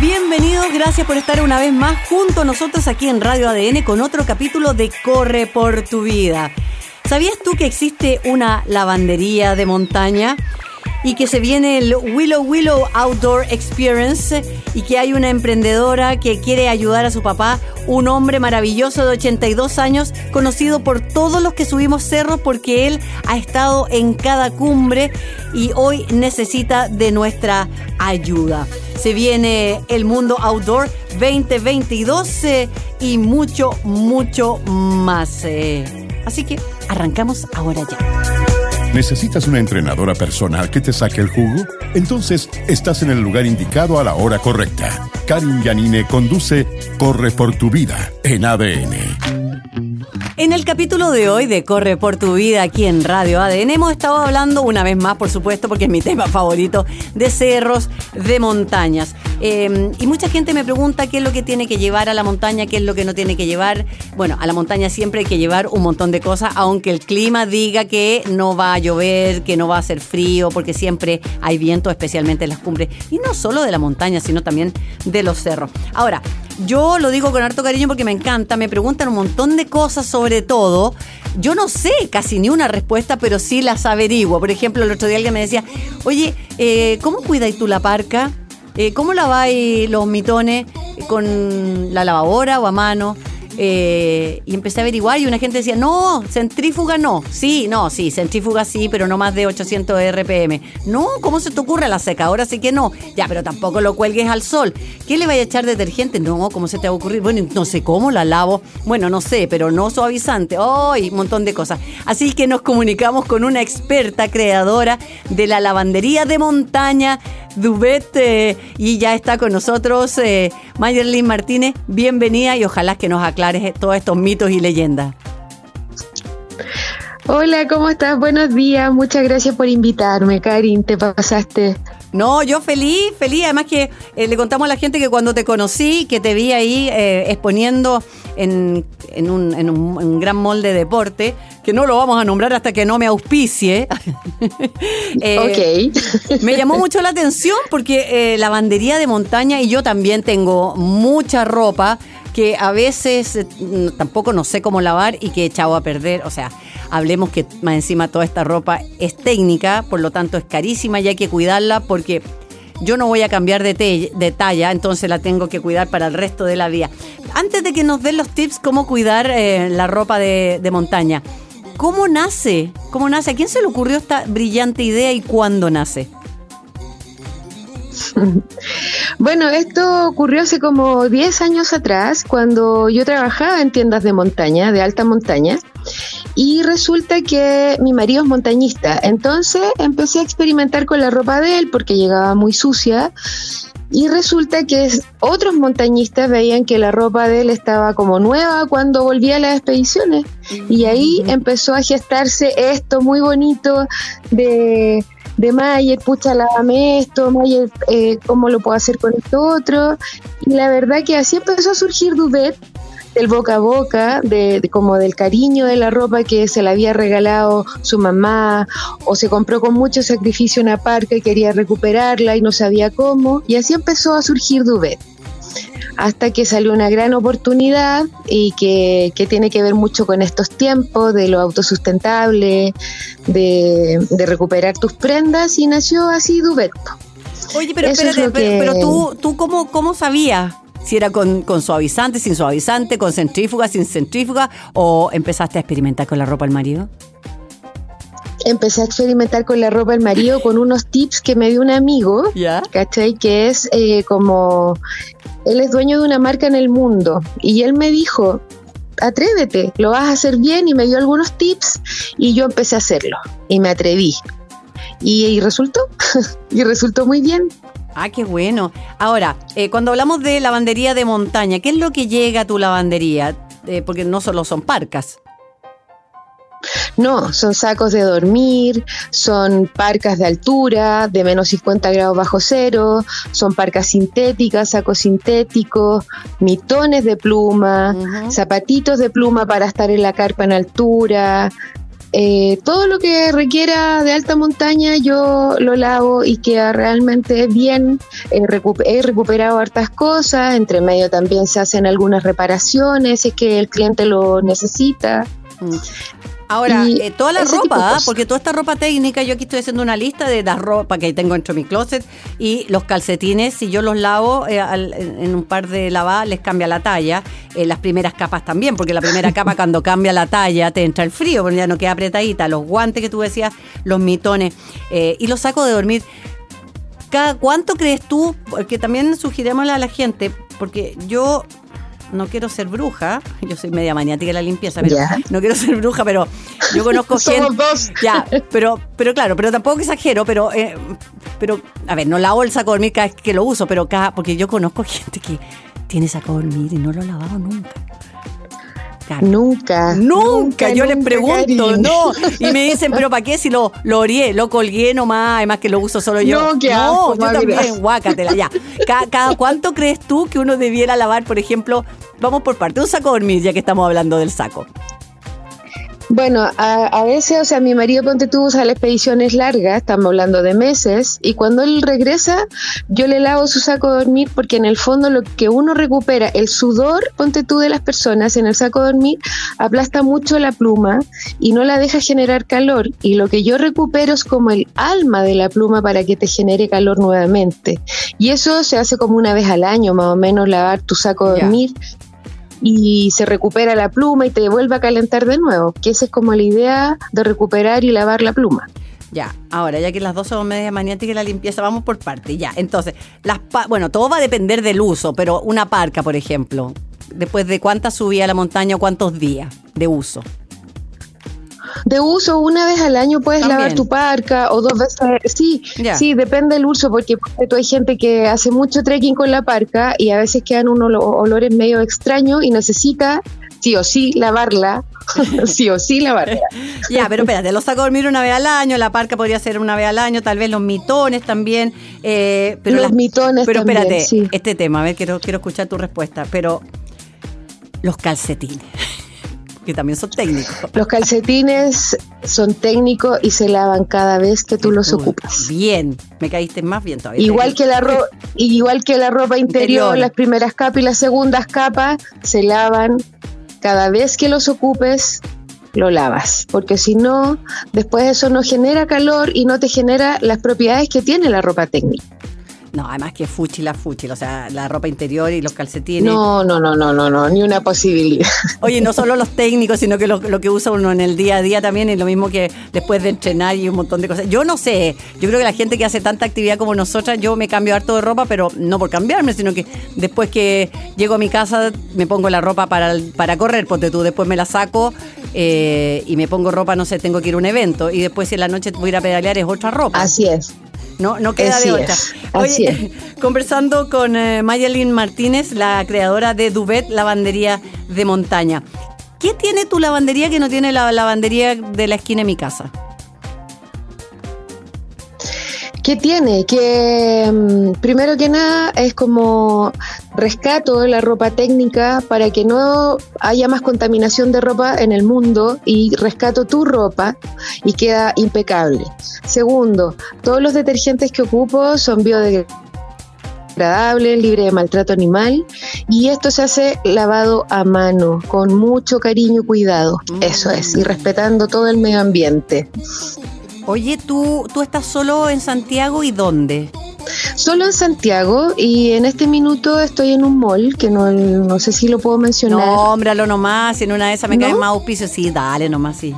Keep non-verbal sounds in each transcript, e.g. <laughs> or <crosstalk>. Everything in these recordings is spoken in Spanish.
Bienvenidos, gracias por estar una vez más junto a nosotros aquí en Radio ADN con otro capítulo de Corre por tu vida. ¿Sabías tú que existe una lavandería de montaña? Y que se viene el Willow Willow Outdoor Experience y que hay una emprendedora que quiere ayudar a su papá, un hombre maravilloso de 82 años, conocido por todos los que subimos cerros porque él ha estado en cada cumbre y hoy necesita de nuestra ayuda. Se viene el mundo outdoor 2022 eh, y mucho, mucho más. Eh. Así que arrancamos ahora ya. ¿Necesitas una entrenadora personal que te saque el jugo? Entonces estás en el lugar indicado a la hora correcta. Karin Yanine conduce Corre por tu vida en ADN. En el capítulo de hoy de Corre por tu vida aquí en Radio ADN hemos estado hablando una vez más, por supuesto, porque es mi tema favorito, de cerros, de montañas. Em, y mucha gente me pregunta qué es lo que tiene que llevar a la montaña, qué es lo que no tiene que llevar. Bueno, a la montaña siempre hay que llevar un montón de cosas, aunque el clima diga que no va a llover, que no va a hacer frío, porque siempre hay viento, especialmente en las cumbres. Y no solo de la montaña, sino también de los cerros. Ahora, yo lo digo con harto cariño porque me encanta, me preguntan un montón de cosas sobre todo. Yo no sé casi ni una respuesta, pero sí las averiguo. Por ejemplo, el otro día alguien me decía, oye, eh, ¿cómo cuidáis tú la parca? Eh, ¿Cómo laváis los mitones? ¿Con la lavadora o a mano? Eh, y empecé a averiguar y una gente decía, no, centrífuga no. Sí, no, sí, centrífuga sí, pero no más de 800 RPM. No, ¿cómo se te ocurre la secadora? Sí que no. Ya, pero tampoco lo cuelgues al sol. ¿Qué le vaya a echar detergente? No, ¿cómo se te va a ocurrir? Bueno, no sé cómo la lavo. Bueno, no sé, pero no suavizante. ¡Ay! un montón de cosas. Así que nos comunicamos con una experta creadora de la lavandería de montaña, Dubet, y ya está con nosotros eh, Mayerlin Martínez. Bienvenida y ojalá que nos aclare todos estos mitos y leyendas. Hola, ¿cómo estás? Buenos días. Muchas gracias por invitarme, Karin. Te pasaste. No, yo feliz, feliz. Además que eh, le contamos a la gente que cuando te conocí, que te vi ahí eh, exponiendo en, un, gran molde de deporte, que no lo vamos a nombrar hasta que no me auspicie. <laughs> eh, ok. me llamó mucho la atención porque la bandería de montaña y yo también tengo mucha ropa que a veces eh, tampoco no sé cómo lavar y que he echado a perder. O sea, hablemos que más encima toda esta ropa es técnica, por lo tanto es carísima y hay que cuidarla porque yo no voy a cambiar de, talla, entonces la tengo que cuidar para el resto de la vida. Antes de que nos den los tips cómo cuidar eh, la ropa de, de montaña, ¿cómo nace? ¿Cómo nace? ¿A quién se le ocurrió esta brillante idea y cuándo nace? <laughs> Bueno, esto ocurrió hace como 10 años atrás, cuando yo trabajaba en tiendas de montaña, de alta montaña, y resulta que mi marido es montañista. Entonces empecé a experimentar con la ropa de él porque llegaba muy sucia. Y resulta que otros montañistas veían que la ropa de él estaba como nueva cuando volvía a las expediciones. Y ahí empezó a gestarse esto muy bonito de de Mayer, pucha, lávame esto, Mayer, eh, ¿cómo lo puedo hacer con esto otro? Y la verdad que así empezó a surgir Dudet, del boca a boca, de, como del cariño de la ropa que se le había regalado su mamá, o se compró con mucho sacrificio una parca y quería recuperarla y no sabía cómo, y así empezó a surgir Duvet hasta que salió una gran oportunidad y que, tiene que ver mucho con estos tiempos de lo autosustentable, de, de recuperar tus prendas y nació así Dubet. Oye, pero espérate, pero, tú, tú cómo, cómo sabías si era con, con, suavizante, sin suavizante, con centrífuga, sin centrífuga, o empezaste a experimentar con la ropa del marido? Empecé a experimentar con la ropa del marido con unos tips que me dio un amigo, ¿cachai? Que es eh, como él es dueño de una marca en el mundo y él me dijo, atrévete, lo vas a hacer bien y me dio algunos tips y yo empecé a hacerlo y me atreví. Y, resultó, <laughs> y resultó muy bien. Ah, qué bueno. Ahora, eh, cuando hablamos de lavandería de montaña, ¿qué es lo que llega a tu lavandería? Eh, porque no solo son parcas. No, son sacos de dormir, son parcas de altura, de menos 50 grados bajo cero, son parcas sintéticas, sacos sintéticos, mitones de pluma, zapatitos de pluma para estar en la carpa en altura. Eh, todo lo que requiera de alta montaña yo lo lavo y queda realmente bien. he recuperado hartas cosas, entre medio también se hacen algunas reparaciones si es que el cliente lo necesita. Mm. Ahora, eh, toda la ropa, ¿ah? porque toda esta ropa técnica, yo aquí estoy haciendo una lista de la ropa que tengo dentro de mi closet y los calcetines, si yo los lavo eh, en un par de lavadas, les cambia la talla. Eh, las primeras capas también, porque la primera <laughs> capa cuando cambia la talla te entra el frío, porque ya no queda apretadita. Los guantes que tú decías, los mitones y los sacos de dormir. ¿Cada cuánto crees tú? Porque también sugirémosle a la gente, porque yo no quiero ser bruja, <laughs> yo soy media maniática de la limpieza, pero no quiero ser bruja, pero yo conozco <laughs> gente. Dos. Ya, pero, pero claro, pero tampoco exagero, pero, eh, pero, a ver, no lavo el saco de dormir cada vez que lo uso, pero cada, porque yo conozco gente que tiene saco de dormir y no lo ha lavado nunca. Nunca, nunca. yo les pregunto, no. <laughs> Y me dicen, pero ¿para qué si lo, lo orié, lo colgué nomás, además que lo uso solo yo? No, no yo también, guácatela, ya. Cada, cuánto crees tú que uno debiera lavar, por ejemplo, vamos por parte, un saco de dormir, ya que estamos hablando del saco? Bueno, a, veces, o sea, mi marido, ponte tú, sale expediciones largas, estamos hablando de meses, y cuando él regresa, yo le lavo su saco de dormir porque en el fondo lo que uno recupera, el sudor, ponte tú, de las personas en el saco de dormir, aplasta mucho la pluma y no la deja generar calor. Y lo que yo recupero es como el alma de la pluma para que te genere calor nuevamente. Y eso se hace como una vez al año, más o menos, lavar tu saco de dormir y se recupera la pluma y te vuelve a calentar de nuevo, que esa es como la idea de recuperar y lavar la pluma. Ya, ahora ya que las dos son media maniáticas y la limpieza, vamos por parte. Ya, entonces, las bueno, todo va a depender del uso, pero una parca, por ejemplo, después de cuántas subía a la montaña o cuántos días de uso de uso una vez al año puedes lavar tu parca o dos veces. Sí, sí, depende del uso, porque hay gente que hace mucho trekking con la parca y a veces quedan unos olores medio extraños y necesita sí o sí lavarla. <laughs> sí o sí lavarla. <laughs> ya, pero espérate, los saco a dormir una vez al año, la parca podría ser una vez al año, tal vez los mitones también. Eh, pero los mitones Pero espérate, este tema, a ver, quiero, quiero escuchar tu respuesta, pero los calcetines que también son técnicos. Los calcetines son técnicos y se lavan cada vez que tú los ocupas. Bien, me caíste más bien todavía. Igual que la, igual que la ropa interior, las primeras capas y las segundas capas se lavan cada vez que los ocupes lo lavas, porque si no, después eso no genera calor y no te genera las propiedades que tiene la ropa técnica. No, además que fuchila, fuchila, o sea, la ropa interior y los calcetines. No, no, no, no, no, no, ni una posibilidad. <laughs> Oye, no solo los técnicos, sino que lo, que usa uno en el día a día también es lo mismo que después de entrenar y un montón de cosas. Yo no sé, yo creo que la gente que hace tanta actividad como nosotras, yo me cambio harto de ropa, pero no por cambiarme, sino que después que llego a mi casa me pongo la ropa para, para correr, porque tú después me la saco eh, y me pongo ropa, no sé, tengo que ir a un evento y después si en la noche voy a ir a pedalear es otra ropa. Así es. No, no queda de otra. Oye, <laughs> conversando con eh, Martínez, la creadora de Duvet Lavandería de Montaña. ¿Qué tiene tu lavandería que no tiene la lavandería de la esquina de mi casa? ¿Qué tiene? Que mm, primero que nada es como rescato la ropa técnica para que no haya más contaminación de ropa en el mundo y rescato tu ropa y queda impecable. Segundo, todos los detergentes que ocupo son biodegradables, libres de maltrato animal y esto se hace lavado a mano con mucho cariño y cuidado. Eso es, y respetando todo el medio ambiente. Oye, ¿tú, tú estás solo en Santiago y dónde? Solo en Santiago y en este minuto estoy en un mall que no, no sé si lo puedo mencionar. Nómbralo nomás, en una de esas me cae más auspicio. Sí, dale nomás, sí.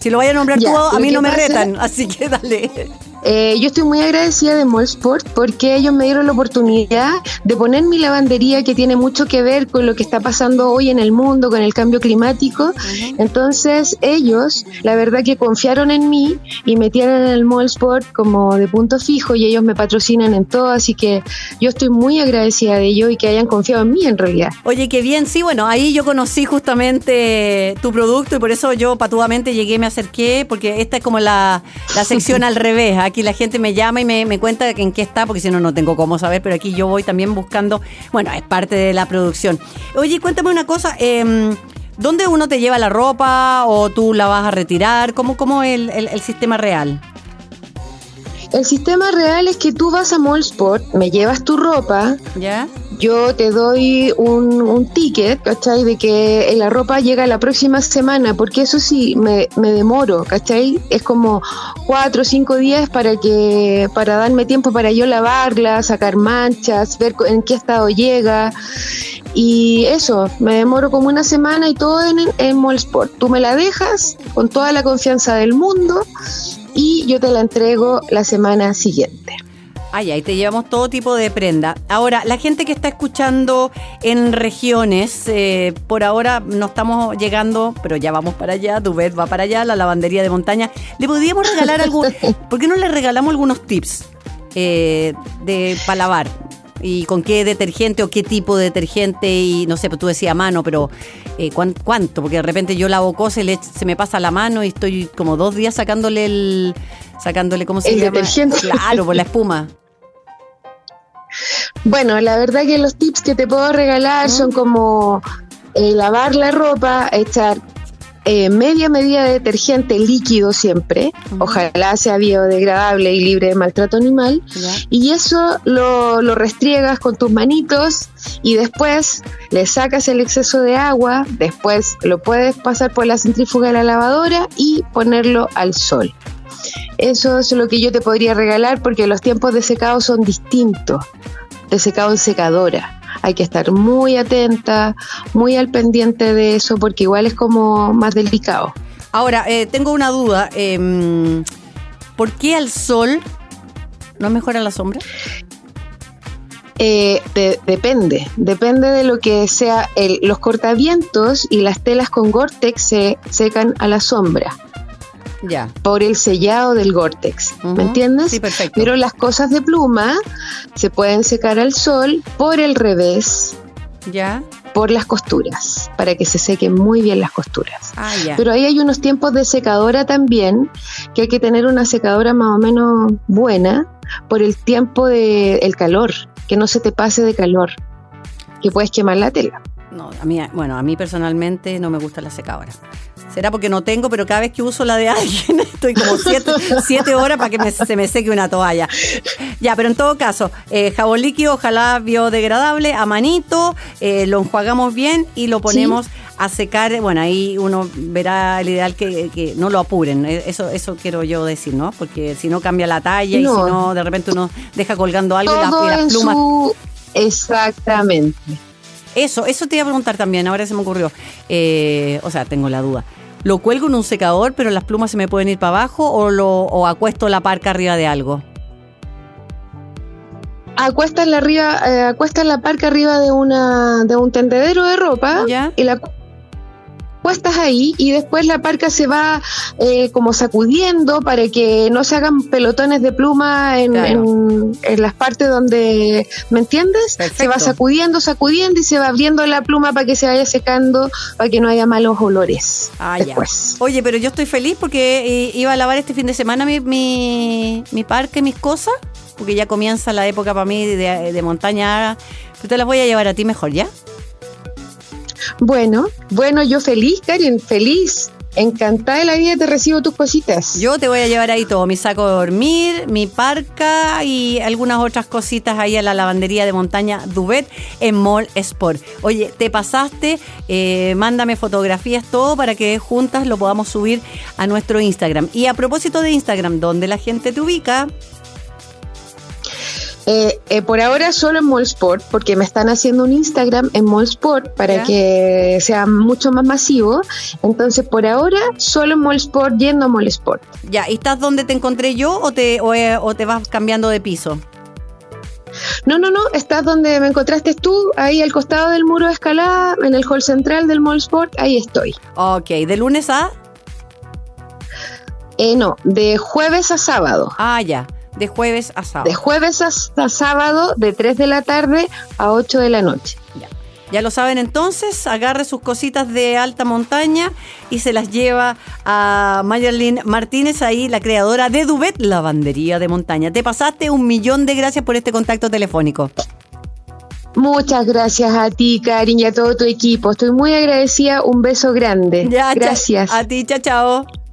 Si lo vaya a nombrar tú, a mí no me retan, <laughs> así que dale. Eh, yo estoy muy agradecida de Sport porque ellos me dieron la oportunidad de poner mi lavandería que tiene mucho que ver con lo que está pasando hoy en el mundo, con el cambio climático. Entonces ellos, la verdad que confiaron en mí y metieron en el Sport como de punto fijo y ellos me patrocinan en todo, así que yo estoy muy agradecida de ellos y que hayan confiado en mí en realidad. Oye, qué bien, sí, bueno, ahí yo conocí justamente tu producto y por eso yo patudamente llegué, me acerqué, porque esta es como la, la sección <laughs> al revés. Aquí la gente me llama y me, me cuenta en qué está, porque si no, no tengo cómo saber, pero aquí yo voy también buscando, bueno, es parte de la producción. Oye, cuéntame una cosa, eh, ¿dónde uno te lleva la ropa o tú la vas a retirar? ¿Cómo, cómo es el, el, el sistema real? El sistema real es que tú vas a Mallsport, me llevas tu ropa, ¿Ya? Yo te doy un, ticket, ¿cachai? De que la ropa llega la próxima semana, porque eso sí, me, demoro, ¿cachai? Es como cuatro o cinco días para que para darme tiempo para yo lavarla, sacar manchas, ver en qué estado llega. Y eso, me demoro como una semana y todo en, en Mallsport. Tú me la dejas con toda la confianza del mundo y yo te la entrego la semana siguiente. Ay, ahí te llevamos todo tipo de prenda. Ahora, la gente que está escuchando en regiones, eh, por ahora no estamos llegando, pero ya vamos para allá, Duvet va para allá, la lavandería de montaña. ¿Le podríamos regalar algo? <laughs> ¿Por qué no le regalamos algunos tips eh, de para lavar? y con qué detergente o qué tipo de detergente y no sé, pues tú decías mano, pero eh, ¿cuánto? Porque de repente yo lavo cosas y le, se me pasa la mano y estoy como dos días sacándole el, sacándole, ¿cómo se el llama? Detergente. Claro, por la espuma. Bueno, la verdad que los tips que te puedo regalar son como eh, lavar la ropa, echar eh, media medida de detergente líquido siempre, uh -huh. ojalá sea biodegradable y libre de maltrato animal, y eso lo, lo restriegas con tus manitos y después le sacas el exceso de agua, después lo puedes pasar por la centrífuga de la lavadora y ponerlo al sol. Eso es lo que yo te podría regalar porque los tiempos de secado son distintos, de secado en secadora hay que estar muy atenta, muy al pendiente de eso, porque igual es como más delicado. Ahora, eh, tengo una duda. Eh, ¿Por qué al sol no mejora la sombra? Eh, de, depende, depende de lo que sea. El, los cortavientos y las telas con Gore-Tex se secan a la sombra. Ya. Por el sellado del Gore-Tex. Uh -huh. ¿Me entiendes? Sí, perfecto. Pero las cosas de pluma se pueden secar al sol por el revés. Ya. Por las costuras, para que se sequen muy bien las costuras. Ah, ya. Pero ahí hay unos tiempos de secadora también, que hay que tener una secadora más o menos buena por el tiempo del de, calor, que no se te pase de calor, que puedes quemar la tela. No, a mí, bueno, a mí personalmente no me gusta la secadora. Será porque no tengo, pero cada vez que uso la de alguien <laughs> estoy como siete, siete horas para que me, se me seque una toalla. Ya, pero en todo caso, eh, jabón líquido, ojalá biodegradable, a manito, eh, lo enjuagamos bien y lo ponemos ¿Sí? a secar. Bueno, ahí uno verá el ideal que, que, no lo apuren. Eh, eso, eso quiero yo decir, ¿no? Porque si no cambia la talla no. y si no, de repente uno deja colgando algo Todo y las, y las plumas. Su... Exactamente. Eso, eso te iba a preguntar también, ahora se me ocurrió. Eh, o sea, tengo la duda. ¿Lo cuelgo en un secador, pero las plumas se me pueden ir para abajo o, lo, o acuesto la parca arriba de algo? Acuestas la, arriba, eh, acuestas la parca arriba de, una, de un tendedero de ropa ¿Ya? y la puestas ahí y después la parca se va eh, como sacudiendo para que no se hagan pelotones de pluma en, claro. en, en las partes donde, ¿me entiendes? Perfecto. Se va sacudiendo, sacudiendo y se va abriendo la pluma para que se vaya secando, para que no haya malos olores. Ah, después. Ya. Oye, pero yo estoy feliz porque iba a lavar este fin de semana mi, mi, mi parque, mis cosas, porque ya comienza la época para mí de, de montaña. Pero te las voy a llevar a ti mejor, ¿ya? Bueno, bueno, yo feliz, Karen, feliz. Encantada de la vida te recibo tus cositas. Yo te voy a llevar ahí todo, mi saco de dormir, mi parca y algunas otras cositas ahí a la lavandería de montaña Duvet en Mall Sport. Oye, te pasaste, eh, mándame fotografías, todo para que juntas lo podamos subir a nuestro Instagram. Y a propósito de Instagram, ¿dónde la gente te ubica? Eh, eh, por ahora solo en Mallsport, porque me están haciendo un Instagram en Mallsport para que sea mucho más masivo. Entonces, por ahora, solo en Mallsport, yendo a Mallsport. Ya, ¿y estás donde te encontré yo o te, o, te vas cambiando de piso? No, no, no, estás donde me encontraste tú, ahí al costado del muro de escalada, en el hall central del Mallsport, ahí estoy. Ok, ¿de lunes a? Eh, no, de jueves a sábado. Ah, ya. De jueves a sábado. De jueves a sábado, de 3 de la tarde a 8 de la noche. Ya. Ya lo saben entonces, agarre sus cositas de alta montaña y se las lleva a Mayerlin Martínez, ahí la creadora de Duvet Lavandería de Montaña. Te pasaste un millón de gracias por este contacto telefónico. Muchas gracias a ti, Karin, y a todo tu equipo. Estoy muy agradecida. Un beso grande. gracias. A ti, chao, chao.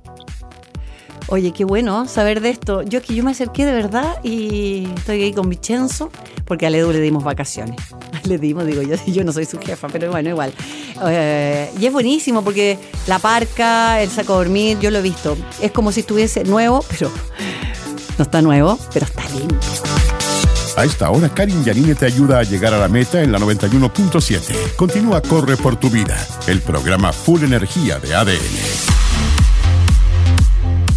Oye, qué bueno saber de esto. Yo es que yo me acerqué de verdad y estoy ahí con Vicenzo, porque a Ledu le dimos vacaciones. <laughs> Le dimos, digo yo, yo no soy su jefa, pero bueno, igual. Eh, y es buenísimo porque la parca, el saco de dormir, yo lo he visto. Es como si estuviese nuevo, pero <laughs> no está nuevo, pero está limpio. A esta hora, Karin Yanine te ayuda a llegar a la meta en la 91.7. Continúa Corre por tu vida, el programa Full Energía de ADN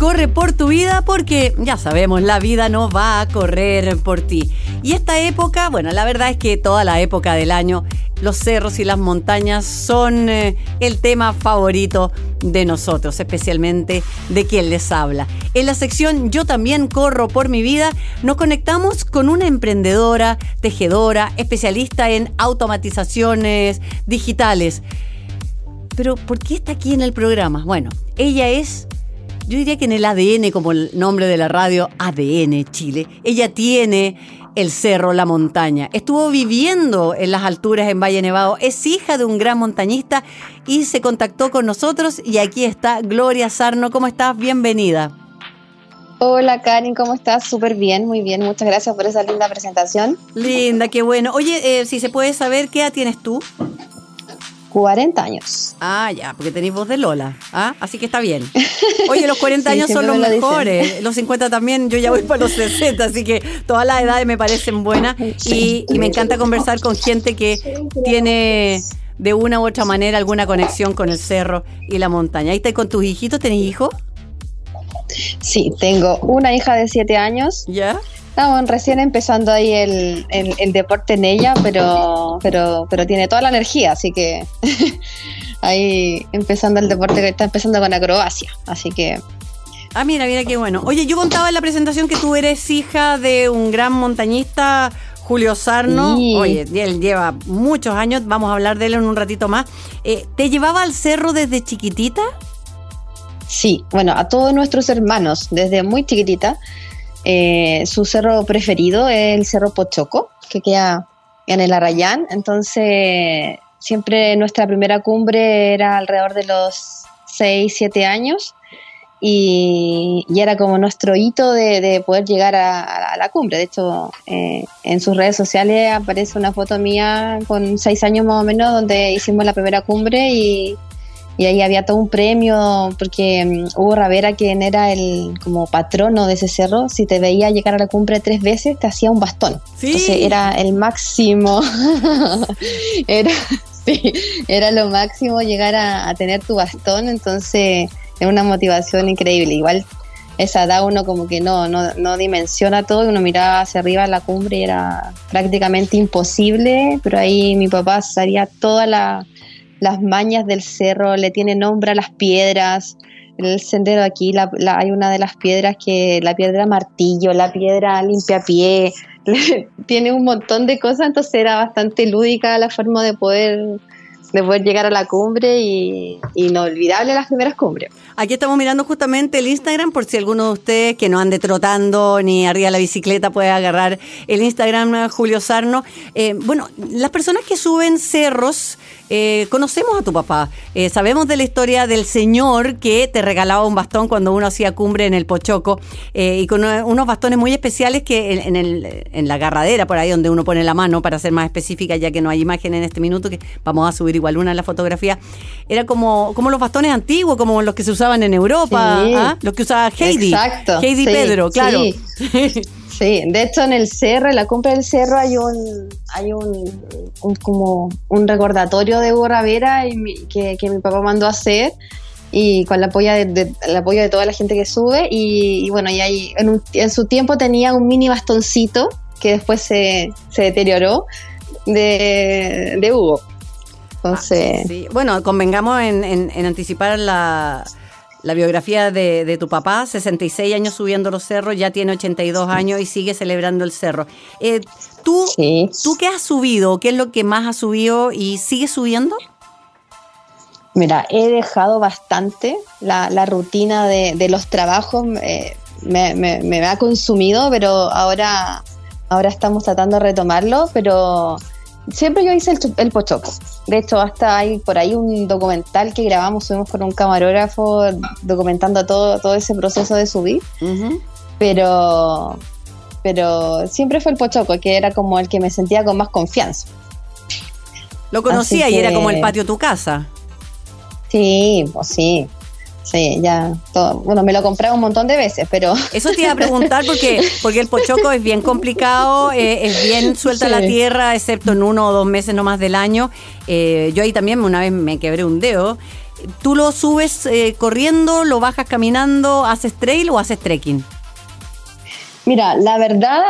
corre por tu vida porque ya sabemos, la vida no va a correr por ti. Y esta época, bueno, la verdad es que toda la época del año, los cerros y las montañas son eh, el tema favorito de nosotros, especialmente de quien les habla. En la sección Yo también corro por mi vida, nos conectamos con una emprendedora, tejedora, especialista en automatizaciones digitales. Pero, ¿por qué está aquí en el programa? Bueno, ella es yo diría que en el ADN, como el nombre de la radio, ADN Chile, ella tiene el cerro, la montaña. Estuvo viviendo en las alturas en Valle Nevado, es hija de un gran montañista y se contactó con nosotros y aquí está Gloria Sarno. ¿Cómo estás? Bienvenida. Hola Karin, ¿cómo estás? Súper bien, muy bien. Muchas gracias por esa linda presentación. Linda, qué bueno. Oye, eh, si se puede saber, ¿qué edad tienes tú? 40 años. Ah, ya, porque tenéis voz de Lola. ¿ah? Así que está bien. Oye, los <laughs> 40 años son los mejores. Los 50 también, yo ya voy para los 60, así que todas las edades me parecen buenas. Y, me encanta conversar con gente que tiene de una u otra manera alguna conexión con el cerro y la montaña. Ahí estás con tus hijitos, ¿tenés hijos? Sí, tengo una hija de 7 años. ¿Ya? Estamos recién empezando ahí el, el, deporte en ella, pero, pero, pero tiene toda la energía, así que <laughs> ahí empezando el deporte que está empezando con acrobacia, así que... Ah, mira, mira qué bueno. Oye, yo contaba en la presentación que tú eres hija de un gran montañista, Julio Sarno. Oye, él lleva muchos años, vamos a hablar de él en un ratito más. Eh, ¿Te llevaba al cerro desde chiquitita? Sí, bueno, a todos nuestros hermanos, desde muy chiquitita. Eh, su cerro preferido es el Cerro Pochoco, que queda en el Arrayán. Entonces, siempre nuestra primera cumbre era alrededor de los 6, 7 años. Y, era como nuestro hito de, poder llegar a, la cumbre. De hecho, eh, en sus redes sociales aparece una foto mía con 6 años más o menos, donde hicimos la primera cumbre y, y ahí había todo un premio porque mm, Hugo Ravera, quien era el como patrono de ese cerro, si te veía llegar a la cumbre tres veces, te hacía un bastón. Entonces era el máximo. <laughs> era, sí, era lo máximo llegar a, tener tu bastón, entonces es una motivación increíble. Igual esa edad uno como que no, no, no dimensiona todo, uno miraba hacia arriba a la cumbre y era prácticamente imposible, pero ahí mi papá salía toda la las mañas del cerro, le tiene nombre a las piedras. El sendero aquí la, hay una de las piedras que la piedra martillo, la piedra limpia pie, <laughs> tiene un montón de cosas, entonces era bastante lúdica la forma de poder de poder llegar a la cumbre y inolvidable las primeras cumbres. Aquí estamos mirando justamente el Instagram por si alguno de ustedes que no ande trotando ni arriba la bicicleta puede agarrar el Instagram Julio Sarno. Eh, bueno, las personas que suben cerros eh, conocemos a tu papá, eh, sabemos de la historia del señor que te regalaba un bastón cuando uno hacía cumbre en el Pochoco eh, y con unos bastones muy especiales que en, el, en, la agarradera, por ahí donde uno pone la mano, para ser más específica, ya que no hay imagen en este minuto, que vamos a subir igual una en la fotografía, era como, como los bastones antiguos, como los que se usaban en Europa, ¿ah? los que usaba Heidi, Heidi Pedro, claro. <laughs> Sí, de hecho en el cerro, en la cumbre del cerro hay un hay un, como un recordatorio de Borravera que, que mi papá mandó a hacer y con la apoyo de, el apoyo de toda la gente que sube y, bueno, y ahí en, en, su tiempo tenía un mini bastoncito que después se, se deterioró de, de Hugo. Entonces... Ah, bueno, convengamos en, en, anticipar la, la biografía de, de, tu papá, 66 años subiendo los cerros, ya tiene 82 años y sigue celebrando el cerro. Eh, ¿tú, ¿Tú qué has subido? ¿Qué es lo que más has subido y sigues subiendo? Mira, he dejado bastante la, la rutina de, de, los trabajos, me, me, me, ha consumido, pero ahora, ahora estamos tratando de retomarlo, pero siempre yo hice el, el, pochoco. De hecho, hasta hay por ahí un documental que grabamos, subimos con un camarógrafo documentando todo, todo ese proceso de subir. Pero pero siempre fue el pochoco, que era como el que me sentía con más confianza. Lo conocía y era como el patio de tu casa. Sí, pues sí. Sí, ya. Todo. Bueno, me lo compré un montón de veces, pero. Eso te iba a preguntar porque, porque el pochoco es bien complicado, eh, es bien suelta la tierra, excepto en uno o dos meses nomás del año. Eh, yo ahí también una vez me quebré un dedo. ¿Tú lo subes eh, corriendo, lo bajas caminando, haces trail o haces trekking? Mira, la verdad,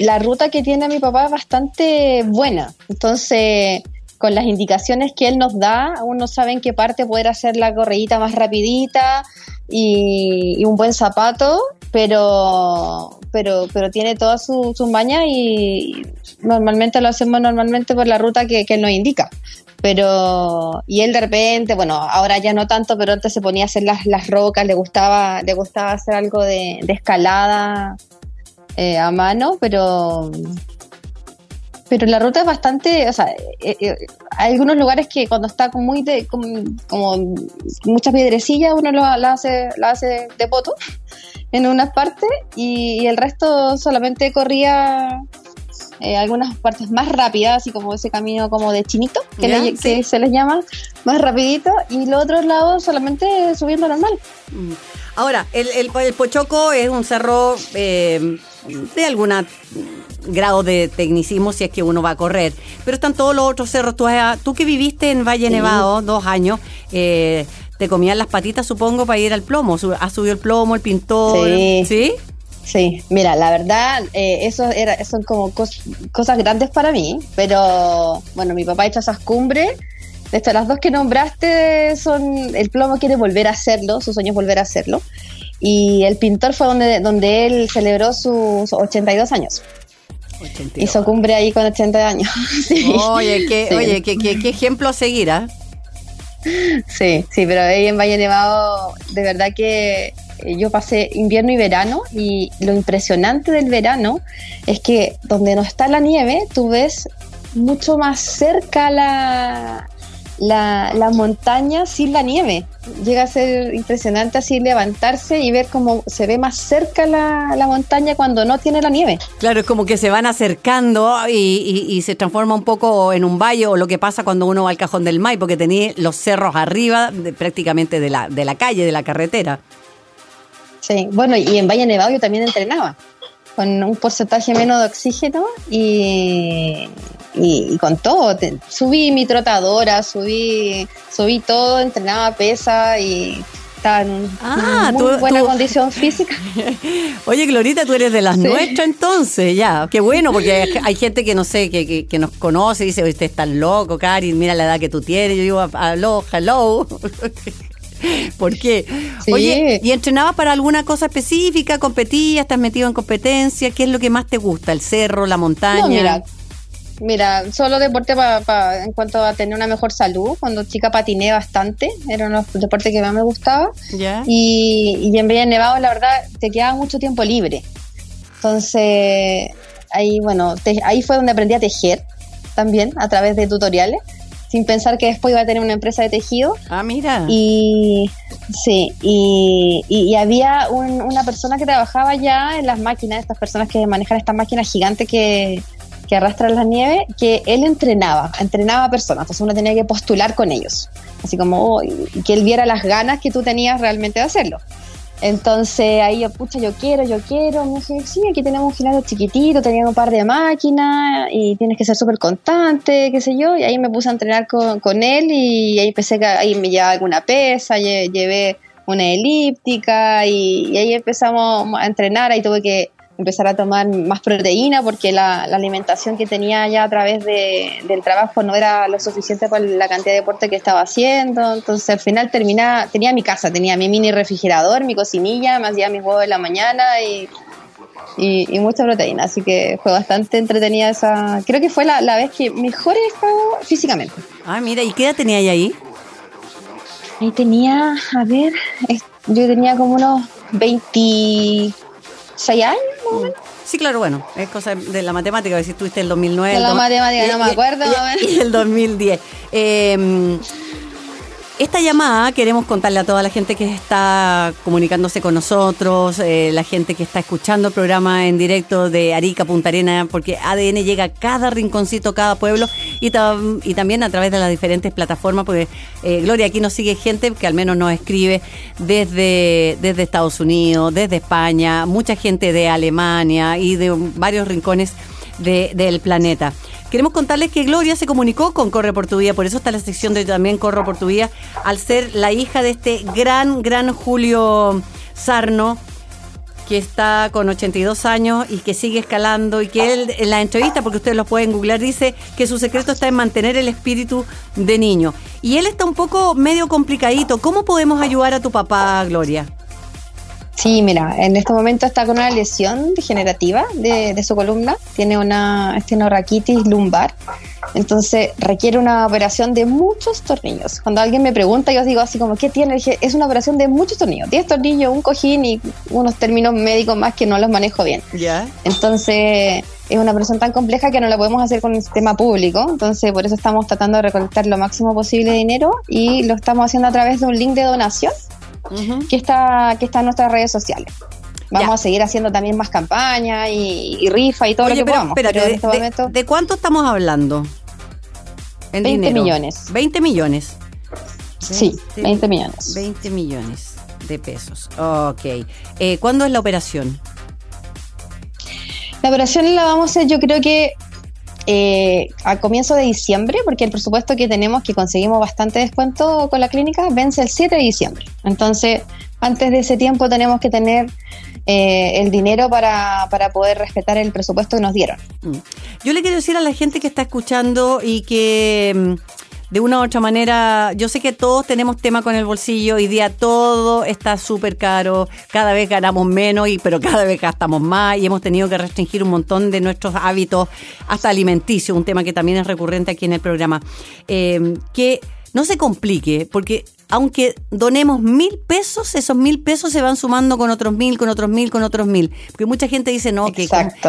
la ruta que tiene mi papá es bastante buena. Entonces con las indicaciones que él nos da, uno sabe en qué parte poder hacer la correíta más rapidita y, un buen zapato, pero pero pero tiene todas sus su mañas y normalmente lo hacemos normalmente por la ruta que, él nos indica. Pero, y él de repente, bueno, ahora ya no tanto, pero antes se ponía a hacer las, las rocas, le gustaba, le gustaba hacer algo de, escalada eh, a mano, pero, pero la ruta es bastante, o sea, eh, eh, hay algunos lugares que cuando está muy de, como, muchas piedrecillas uno lo, la hace, la hace de poto <laughs> en unas partes y, el resto solamente corría eh, algunas partes más rápidas, así como ese camino como de chinito, que, se les llama, más rapidito, y los otros lados solamente subiendo normal. Mm. Ahora, el, el, el Pochoco es un cerro de alguna grado de tecnicismo si es que uno va a correr. Pero están todos los otros cerros. Tú, tú que viviste en Valle Nevado dos años, eh, te comían las patitas, supongo, para ir al plomo. ¿Has subido el plomo, el pintor? Sí. ¿Sí? mira, la verdad, eh, eso era, son como cosas grandes para mí, pero bueno, mi papá ha hecho esas cumbres. De hecho, las dos que nombraste son. El plomo quiere volver a hacerlo, su sueño es volver a hacerlo. Y el pintor fue donde, donde él celebró sus 82 años. Hizo cumbre ahí con 80 años. <laughs> Oye, qué, oye qué, qué, ejemplo a seguir, ¿ah? Sí, sí, pero ahí en Valle Nevado, de verdad que eh, yo pasé invierno y verano y lo impresionante del verano es que donde no está la nieve, tú ves mucho más cerca la, la, la, montaña sin la nieve. Llega a ser impresionante así levantarse y ver cómo se ve más cerca la, la montaña cuando no tiene la nieve. Claro, es como que se van acercando y, y, se transforma un poco en un valle o lo que pasa cuando uno va al Cajón del May, porque tenía los cerros arriba prácticamente de la, de la calle, de la carretera. Sí, bueno, y en Valle Nevado yo también entrenaba con un porcentaje menos de oxígeno y, y, con todo. subí mi trotadora, subí, subí todo, entrenaba pesa y estaba en ah, muy buena condición <laughs> física. Oye, Glorita, tú eres de las nuestras entonces, ya. Qué bueno, porque hay gente que no sé, que, que, nos conoce y dice, usted está loco, Karin, mira la edad que tú tienes. Yo digo, hello, hello. <laughs> <laughs> ¿Por qué? Oye, ¿y entrenabas para alguna cosa específica? ¿Competías? ¿Estás metido en competencia? ¿Qué es lo que más te gusta? ¿El cerro, la montaña? mira, solo deporte para en cuanto a tener una mejor salud. Cuando chica patiné bastante, era uno de los deportes que más me gustaba. Y, y en Villa Nevado, la verdad, te quedaba mucho tiempo libre. Entonces, ahí, bueno, ahí fue donde aprendí a tejer también, a través de tutoriales sin pensar que después iba a tener una empresa de tejido. Ah, mira. Y sí, y, y, había una persona que trabajaba ya en las máquinas, estas personas que manejan estas máquinas gigantes que, que arrastran la nieve, que él entrenaba, entrenaba a personas, entonces uno tenía que postular con ellos, así como oh, que él viera las ganas que tú tenías realmente de hacerlo. Entonces ahí yo, pucha, yo quiero, yo quiero. Me dije, sí, aquí tenemos un gimnasio chiquitito, tenía un par de máquinas y tienes que ser súper constante, qué sé yo. Y ahí me puse a entrenar con, con él y ahí empecé, ahí me llevaba alguna pesa, llevé una elíptica y, y ahí empezamos a entrenar. Ahí tuve que empezar a tomar más proteína porque la, alimentación que tenía ya a través del trabajo no era lo suficiente para la cantidad de deporte que estaba haciendo. Entonces al final terminaba, tenía mi casa, tenía mi mini refrigerador, mi cocinilla, me hacía mis huevos de la mañana y, y, mucha proteína. Así que fue bastante entretenida esa. Creo que fue la, vez que mejor he estado físicamente. Ah, mira, ¿y qué edad tenía ahí? Ahí tenía, a ver, yo tenía como unos 20 seis años, Sí, claro, bueno, es cosa de la matemática, si tuviste el 2009. De la matemática, no me acuerdo. Y, el 2010. <laughs> Eh, esta llamada queremos contarle a toda la gente que está comunicándose con nosotros, eh, la gente que está escuchando el programa en directo de Arica, Punta Arena, porque ADN llega a cada rinconcito, cada pueblo y, también a través de las diferentes plataformas, porque eh, Gloria, aquí nos sigue gente que al menos nos escribe desde, desde Estados Unidos, desde España, mucha gente de Alemania y de varios rincones del planeta. Queremos contarles que Gloria se comunicó con Corre por tu Vida, por eso está la sección de también Corre por tu Vida, al ser la hija de este gran, gran Julio Sarno, que está con 82 años y que sigue escalando y que él en la entrevista, porque ustedes lo pueden googlear, dice que su secreto está en mantener el espíritu de niño. Y él está un poco medio complicadito. ¿Cómo podemos ayudar a tu papá, Gloria? Sí, mira, en este momento está con una lesión degenerativa de, su columna, tiene una estenorraquitis lumbar, entonces requiere una operación de muchos tornillos. Cuando alguien me pregunta, yo digo así como, ¿qué tiene? Es una operación de muchos tornillos, 10 tornillos, un cojín y unos términos médicos más que no los manejo bien. ¿Ya? Entonces es una operación tan compleja que no la podemos hacer con el sistema público, entonces por eso estamos tratando de recolectar lo máximo posible de dinero y lo estamos haciendo a través de un link de donación que, está, que está en nuestras redes sociales. Vamos a seguir haciendo también más campañas y, rifa y todo lo que podamos. Pero de, este de, cuánto estamos hablando? En 20 millones. 20 millones. sí, 20 millones. 20 millones de pesos. Ok. Eh, ¿Cuándo es la operación? La operación la vamos a hacer, yo creo que eh, a comienzo de diciembre, porque el presupuesto que tenemos, que conseguimos bastante descuento con la clínica, vence el 7 de diciembre. Entonces, antes de ese tiempo tenemos que tener eh, el dinero para, para, poder respetar el presupuesto que nos dieron. Mm. Yo le quiero decir a la gente que está escuchando y que mm, de una u otra manera, yo sé que todos tenemos tema con el bolsillo, hoy día todo está súper caro, cada vez ganamos menos, y, pero cada vez gastamos más y hemos tenido que restringir un montón de nuestros hábitos, hasta alimenticios, un tema que también es recurrente aquí en el programa. Eh, que no se complique, porque aunque donemos mil pesos, esos mil pesos se van sumando con otros mil, con otros mil, con otros mil. Porque mucha gente dice, no, que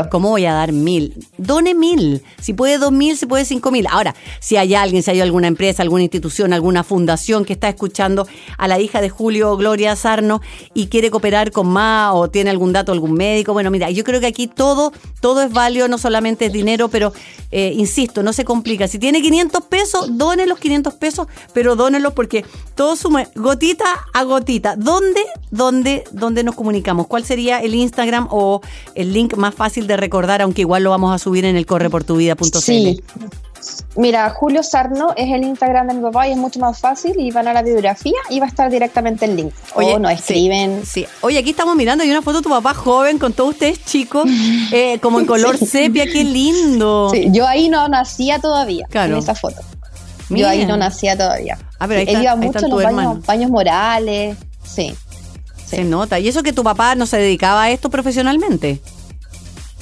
¿cómo, voy a dar mil? Done mil. Si puede dos mil, si puede cinco mil. Ahora, si hay alguien, si hay alguna empresa, alguna institución, alguna fundación que está escuchando a la hija de Julio Gloria Sarno y quiere cooperar con más o tiene algún dato, algún médico, bueno, mira, yo creo que aquí todo, todo es válido, no solamente es dinero, pero eh, insisto, no se complica. Si tiene 500 pesos, done los 500 pesos, pero dónelos porque todo sume gotita a gotita. ¿Dónde, dónde, dónde nos comunicamos? ¿Cuál sería el Instagram o el link más fácil de recordar, aunque igual lo vamos a subir en el correportuvida.cl? Sí. Mira, Julio Sarno es el Instagram de mi papá y es mucho más fácil y van a la biografía y va a estar directamente el link. Oye, o no escriben. Sí, Oye, aquí estamos mirando, hay una foto de tu papá joven con todos ustedes chicos, eh, como en <laughs> color sepia, qué lindo. Sí, yo ahí no nacía todavía en esa foto. Yo ahí no nacía todavía. Ah, pero ahí Él iba mucho en los baños, morales, sí, Se nota. ¿Y eso que tu papá no se dedicaba a esto profesionalmente?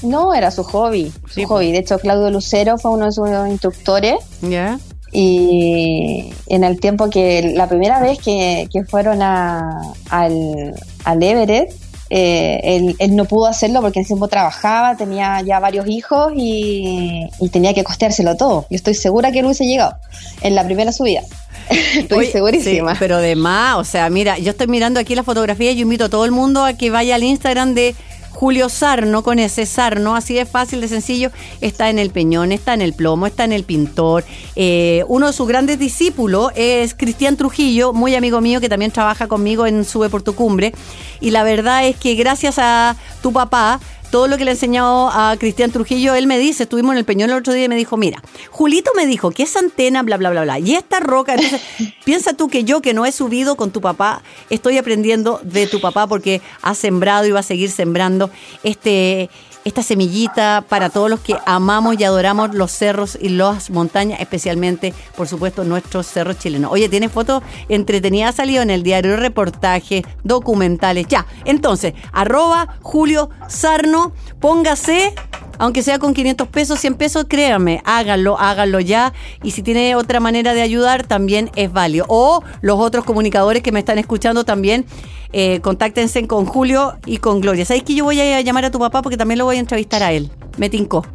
No, era su hobby. Su hobby. De hecho, Claudio Lucero fue uno de sus instructores. Ya. Y en el tiempo que la primera vez que, fueron a, al, al Everett, eh, él, no pudo hacerlo porque en ese tiempo trabajaba, tenía ya varios hijos y, tenía que costeárselo todo. Yo estoy segura que él hubiese llegado en la primera subida. <laughs> estoy segurísima. pero de más, o sea, mira, yo estoy mirando aquí la fotografía y yo invito a todo el mundo a que vaya al Instagram de Julio Sarno, con ese Sarno, así de fácil, de sencillo, está en el Peñón, está en el Plomo, está en el Pintor. Eh, uno de sus grandes discípulos es Cristian Trujillo, muy amigo mío, que también trabaja conmigo en Sube por tu Cumbre. Y la verdad es que gracias a tu papá, todo lo que le he enseñado a Cristian Trujillo, él me dice, estuvimos en el Peñón el otro día y me dijo, mira, Julito me dijo que esa antena, bla, bla, bla, bla, y esta roca, entonces, <laughs> piensa tú que yo que no he subido con tu papá, estoy aprendiendo de tu papá porque ha sembrado y va a seguir sembrando este esta semillita para todos los que amamos y adoramos los cerros y las montañas, especialmente, por supuesto, nuestros cerros chilenos. Oye, tiene fotos entretenidas salido en el diario, reportajes, documentales. Ya, entonces, arroba Julio Sarno, póngase aunque sea con 500 pesos, 100 pesos, créanme, háganlo, háganlo ya. Y si tiene otra manera de ayudar, también es válido. O los otros comunicadores que me están escuchando también, eh, contáctense con Julio y con Gloria. ¿Sabéis que yo voy a llamar a tu papá porque también lo voy a entrevistar a él? Me tincó.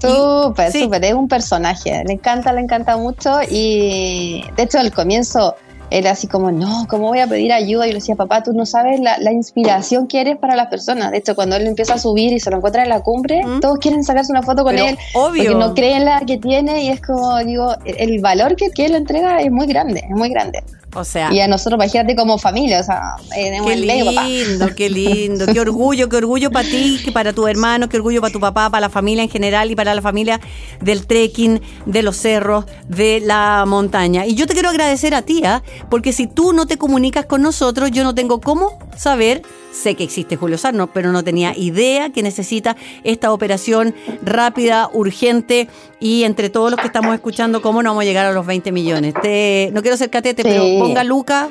Súper, súper, es un personaje, le encanta, le encanta mucho y de hecho al comienzo era así como, no, ¿cómo voy a pedir ayuda? Y yo le decía, papá, tú no sabes la, inspiración que eres para las personas. De hecho, cuando él empieza a subir y se lo encuentra en la cumbre, todos quieren sacarse una foto con él. Obvio. Porque no creen la que tiene y es como, digo, el valor que, que él entrega es muy grande, es muy grande. O sea. Y a nosotros, imagínate como familia, o sea, qué lindo, qué lindo, qué orgullo, qué orgullo para ti, que para tu hermano, qué orgullo para tu papá, para la familia en general y para la familia del trekking, de los cerros, de la montaña. Y yo te quiero agradecer a ti, ¿ah? porque si tú no te comunicas con nosotros, yo no tengo cómo saber Sé que existe Julio Sarno, pero no tenía idea que necesita esta operación rápida, urgente y entre todos los que estamos escuchando, ¿cómo no vamos a llegar a los 20 millones? no quiero ser catete, pero ponga Luca,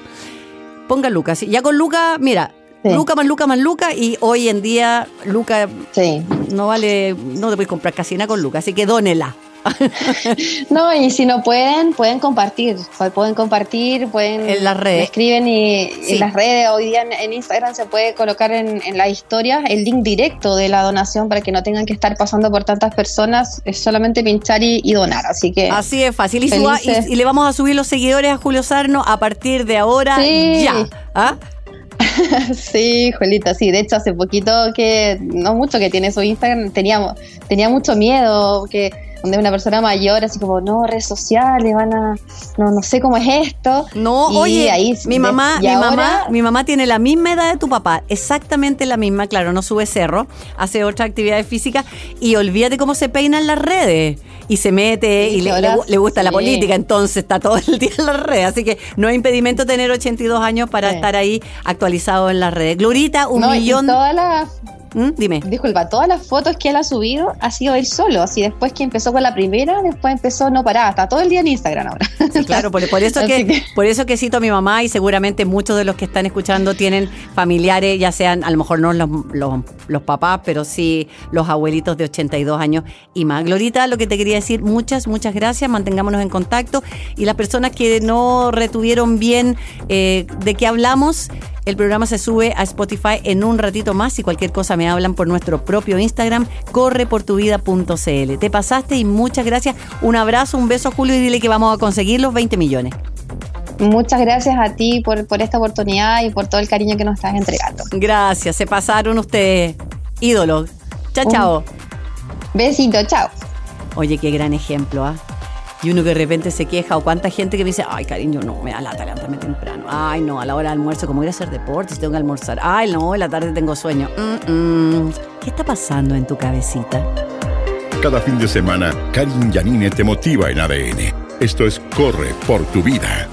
ponga Luca. Ya con Luca, mira, Luca más Luca más Luca y hoy en día Luca no vale, no te puedes comprar casi nada con Luca, así que dónela. <laughs> no, y si no pueden, pueden compartir. Pueden compartir, pueden. En las redes. Escriben y en las redes. Hoy día en, Instagram se puede colocar en, en la historia el link directo de la donación para que no tengan que estar pasando por tantas personas. Es solamente pinchar y, donar. Así que. Así es fácil. Y, y, le vamos a subir los seguidores a Julio Sarno a partir de ahora ya. ¿Ah? <laughs> sí, Juelita, sí. De hecho, hace poquito que, no mucho que tiene su Instagram, teníamos, tenía mucho miedo que donde una persona mayor, así como, no, redes sociales, van a, no, no sé cómo es esto. No, oye, ahí, mi mamá, mi mamá, mi mamá tiene la misma edad de tu papá, exactamente la misma, claro, no sube cerro, hace otra actividad física y olvídate cómo se peinan las redes y se mete y le, gusta la política, entonces está todo el <laughs> día en las redes. Así que no hay impedimento tener 82 años para estar ahí actualizado en las redes. Glorita, un millón. Y todas las ¿Mm? Dime. Disculpa, todas las fotos que él ha subido ha sido él solo. Así después que empezó con la primera, después empezó no parar, está todo el día en Instagram ahora. <laughs> claro, por, eso que, por eso que cito a mi mamá y seguramente muchos de los que están escuchando tienen familiares, ya sean a lo mejor no los, los, papás, pero sí los abuelitos de 82 años y más. Glorita, lo que te quería decir, muchas, muchas gracias, mantengámonos en contacto y las personas que no retuvieron bien eh, de qué hablamos, el programa se sube a Spotify en un ratito más y cualquier cosa me hablan por nuestro propio Instagram, correportuvida.cl. Te pasaste y muchas gracias. Un abrazo, un beso, Julio, y dile que vamos a conseguir los 20 millones. Muchas gracias a ti por, por esta oportunidad y por todo el cariño que nos estás entregando. Gracias, se pasaron ustedes. Ídolos. Chao, chao. Besito, chao. Oye, qué gran ejemplo, ¿ah? Y uno que de repente se queja o cuánta gente que me dice, ay cariño, no, me da lata levantarme temprano, ay no, a la hora del almuerzo, como voy a hacer deporte, si tengo que almorzar, ay no, en la tarde tengo sueño. ¿Qué está pasando en tu cabecita? Cada fin de semana, Karin Yanine te motiva en ADN. Esto es Corre por tu vida.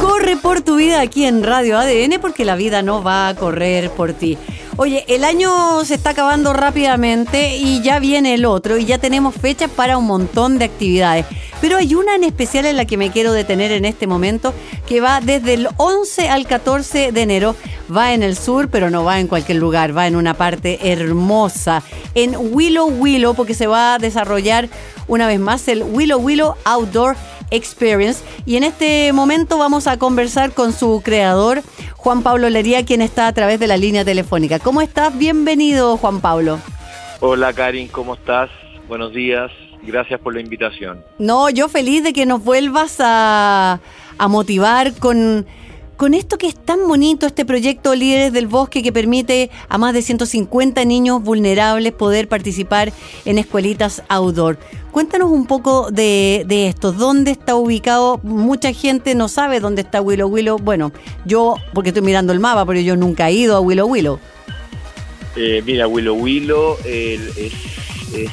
Corre por tu vida aquí en Radio ADN porque la vida no va a correr por ti. Oye, el año se está acabando rápidamente y ya viene el otro y ya tenemos fechas para un montón de actividades. Pero hay una en especial en la que me quiero detener en este momento que va desde el 11 al 14 de enero. Va en el sur, pero no va en cualquier lugar, va en una parte hermosa, en Willow Willow, porque se va a desarrollar una vez más el Willow Willow Outdoor Experience. Y en este momento vamos a conversar con su creador, Juan Pablo Lería, quien está a través de la línea telefónica. ¿Cómo estás? Bienvenido, Juan Pablo. Hola, Karin, ¿cómo estás? Buenos días. Gracias por la invitación. No, yo feliz de que nos vuelvas a, a motivar con con esto que es tan bonito, este proyecto Líderes del Bosque que permite a más de 150 niños vulnerables poder participar en escuelitas outdoor. Cuéntanos un poco de, esto. ¿Dónde está ubicado? Mucha gente no sabe dónde está Willow Willow. Bueno, yo, porque estoy mirando el mapa, pero yo nunca he ido a Willow Willow. Eh, mira, Willow Willow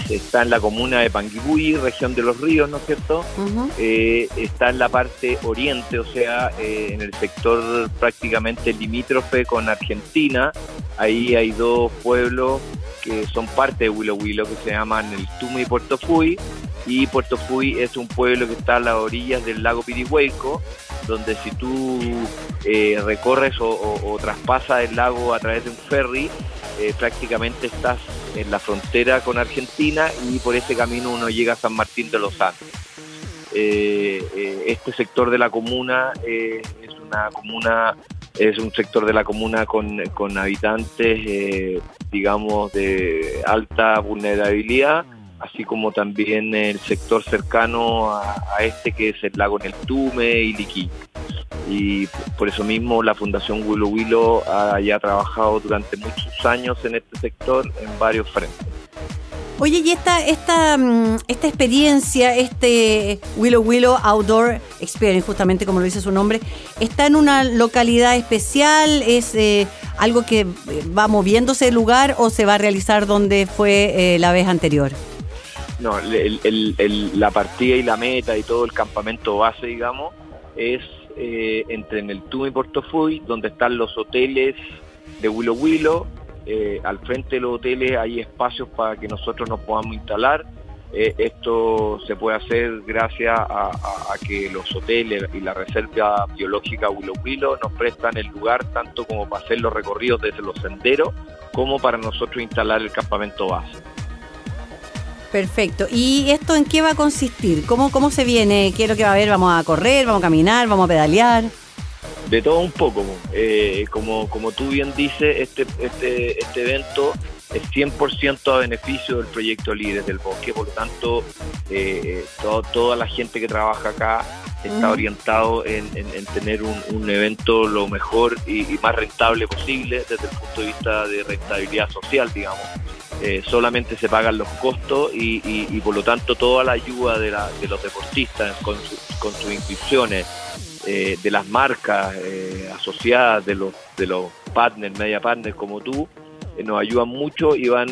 está en la comuna de Panguipulli, región de los ríos, ¿no es cierto? Eh, está en la parte oriente, o sea, eh, en el sector prácticamente limítrofe con Argentina. Ahí hay dos pueblos que son parte de Huilo Huilo, que se llaman el Tume y Puerto Fui. Y Puerto Fui es un pueblo que está a las orillas del lago Pirihueco, donde si tú eh, recorres o traspasas el lago a través de un ferry, eh, prácticamente estás en la frontera con Argentina y por ese camino uno llega a San Martín de los Andes. Eh, eh, este sector de la comuna es una comuna es un sector de la comuna con, con habitantes digamos de alta vulnerabilidad así como también el sector cercano a, este que es el lago Neltume y Liquí y por eso mismo la Fundación Willow Willow ha ya trabajado durante muchos años en este sector en varios frentes. Oye, y esta, esta, mm, esta experiencia, este Willow Willow Outdoor Experience, justamente como lo dice su nombre, ¿está en una localidad especial? ¿Es eh, algo que va moviéndose el lugar o se va a realizar donde fue eh, la vez anterior? No, la partida y la meta y todo el campamento base, digamos, es eh, entre Neltume y Portofuy, donde están los hoteles de Willow Willow. Eh, al frente de los hoteles hay espacios para que nosotros nos podamos instalar. Eh, esto se puede hacer gracias a, que los hoteles y la Reserva Biológica Willow Willow nos prestan el lugar tanto como para hacer los recorridos desde los senderos como para nosotros instalar el campamento base. Perfecto. ¿Y esto en qué va a consistir? ¿Cómo, cómo se viene? ¿Qué es lo que va a haber? ¿Vamos a correr? ¿Vamos a caminar? ¿Vamos a pedalear? De todo un poco. Eh, como, como tú bien dices, este, este, este evento es 100% a beneficio del proyecto Líderes del Bosque, por lo tanto, eh, toda la gente que trabaja acá está orientado en, tener un, evento lo mejor y, y, más rentable posible desde el punto de vista de rentabilidad social, digamos. Eh, solamente se pagan los costos y, por lo tanto toda la ayuda de, los deportistas con, sus inscripciones, eh, de las marcas eh, asociadas, de los, de los partners, media partners como tú, nos ayudan mucho y van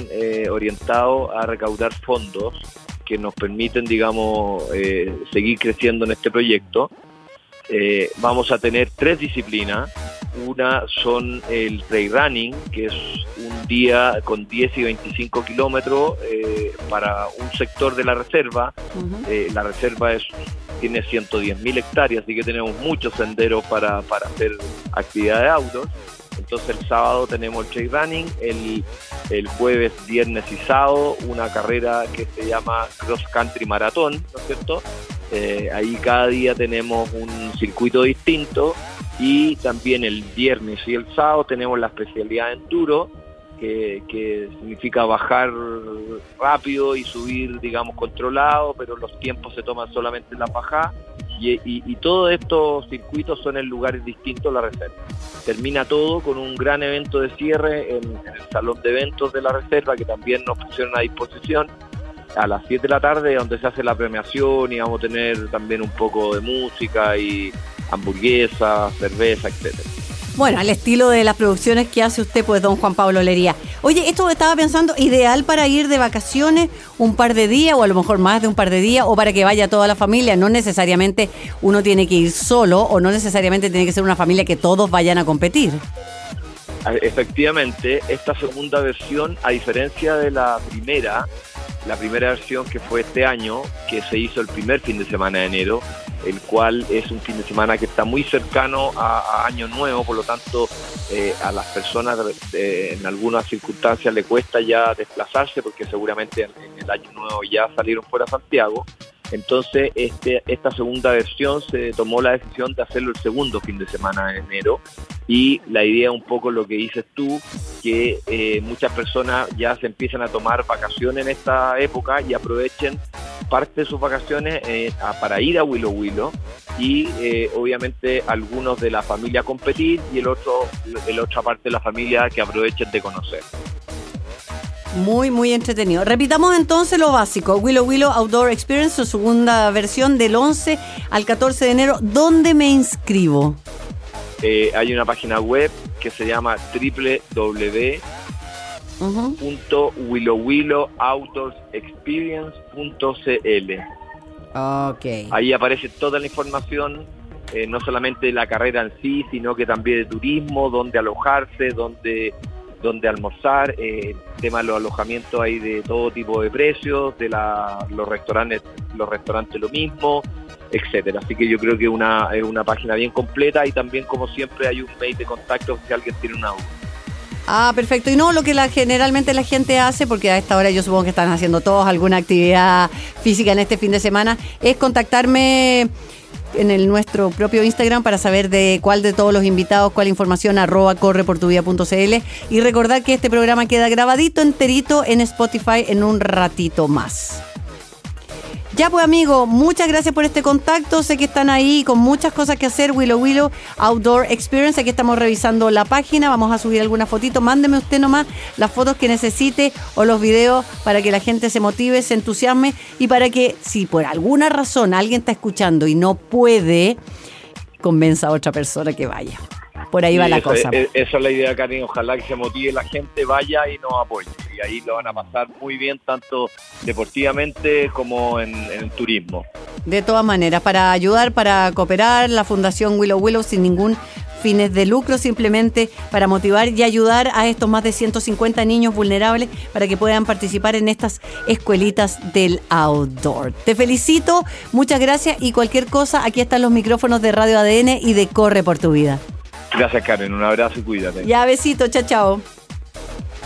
orientados a recaudar fondos que nos permiten, digamos, seguir creciendo en este proyecto. Vamos a tener tres disciplinas. Una son el trail running, que es un día con 10 y 25 kilómetros eh, para un sector de la reserva. Eh, la reserva es, tiene 110 mil hectáreas, así que tenemos muchos senderos para, para hacer actividades outdoor. Entonces el sábado tenemos el trail running, el, el, jueves, viernes y sábado una carrera que se llama Cross Country Maratón, ¿no es cierto? Eh, ahí cada día tenemos un circuito distinto y también el viernes y el sábado tenemos la especialidad enduro, que, que, significa bajar rápido y subir, digamos, controlado, pero los tiempos se toman solamente en la bajada. Y, todos estos circuitos son en lugares distintos la reserva. Termina todo con un gran evento de cierre en, el salón de eventos de la reserva, que también nos pusieron a disposición a las 7 de la tarde, donde se hace la premiación y vamos a tener también un poco de música y hamburguesa, cerveza, etcétera. Bueno, al estilo de las producciones que hace usted, pues, don Juan Pablo Lería. Oye, esto estaba pensando, ideal para ir de vacaciones un par de días, o a lo mejor más de un par de días, o para que vaya toda la familia. No necesariamente uno tiene que ir solo, o no necesariamente tiene que ser una familia que todos vayan a competir. Efectivamente, esta segunda versión, a diferencia de la primera, la primera versión que fue este año, que se hizo el primer fin de semana de enero, el cual es un fin de semana que está muy cercano a, Año Nuevo, por lo tanto eh, a las personas eh, en algunas circunstancias le cuesta ya desplazarse porque seguramente en, el Año Nuevo ya salieron fuera Santiago. Entonces, este, esta segunda versión se tomó la decisión de hacerlo el segundo fin de semana de enero y la idea un poco lo que dices tú, que eh, muchas personas ya se empiezan a tomar vacaciones en esta época y aprovechen parte de sus vacaciones eh, para ir a Willow Willow y eh, obviamente algunos de la familia competir y el otro, el otra parte de la familia que aprovechen de conocer. Muy, muy entretenido. Repitamos entonces lo básico. Willow Willow Outdoor Experience, su segunda versión del 11 al 14 de enero. ¿Dónde me inscribo? Eh, hay una página web que se llama www.willowwillowoutdoorsexperience.cl. Ok. Ahí aparece toda la información, eh, no solamente de la carrera en sí, sino que también de turismo, dónde alojarse, dónde, dónde almorzar, eh, tema de los alojamientos hay de todo tipo de precios, de la, los restaurantes, los restaurantes lo mismo, etcétera. Así que yo creo que una, es una página bien completa y también como siempre hay un mail de contacto si alguien tiene una duda. Ah, perfecto. Y no lo que la, generalmente la gente hace, porque a esta hora yo supongo que están haciendo todos alguna actividad física en este fin de semana, es contactarme en el nuestro propio Instagram para saber de cuál de todos los invitados, cuál información, arroba correportuvida.cl y recordar que este programa queda grabadito enterito en Spotify en un ratito más. Ya pues amigo, muchas gracias por este contacto. Sé que están ahí con muchas cosas que hacer. Willow Willow Outdoor Experience. Aquí estamos revisando la página. Vamos a subir algunas fotitos. Mándeme usted nomás las fotos que necesite o los videos para que la gente se motive, se entusiasme y para que si por alguna razón alguien está escuchando y no puede, convenza a otra persona que vaya. Por ahí va la cosa. Es, esa es la idea, Karin. Ojalá que se motive la gente, vaya y nos apoye. Y ahí lo van a pasar muy bien, tanto deportivamente como en, en el turismo. De todas maneras, para ayudar, para cooperar, la Fundación Willow Willow sin ningún fines de lucro, simplemente para motivar y ayudar a estos más de 150 niños vulnerables para que puedan participar en estas escuelitas del outdoor. Te felicito, muchas gracias y cualquier cosa, aquí están los micrófonos de Radio ADN y de Corre por tu vida. Gracias, Karen. Un abrazo y cuídate. Ya, besito. Chao, chao.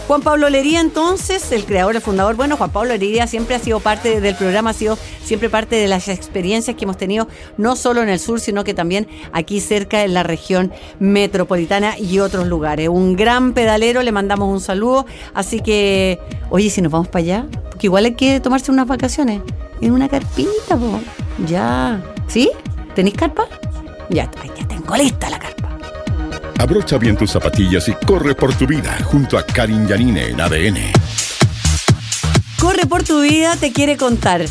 Juan Pablo Lería, entonces, el creador, el fundador. Bueno, Juan Pablo Lería siempre ha sido parte del programa, ha sido siempre parte de las experiencias que hemos tenido, no solo en el sur, sino que también aquí cerca en la región metropolitana y otros lugares. Un gran pedalero, le mandamos un saludo. Así que, oye, si nos vamos para allá, porque igual hay que tomarse unas vacaciones en una carpita, po. ya. ¿Sí? ¿Tenéis carpa? Ya, ya tengo lista la carpa. Abrocha bien tus zapatillas y corre por tu vida junto a Karin Yanine en ADN. Corre por tu vida te quiere contar.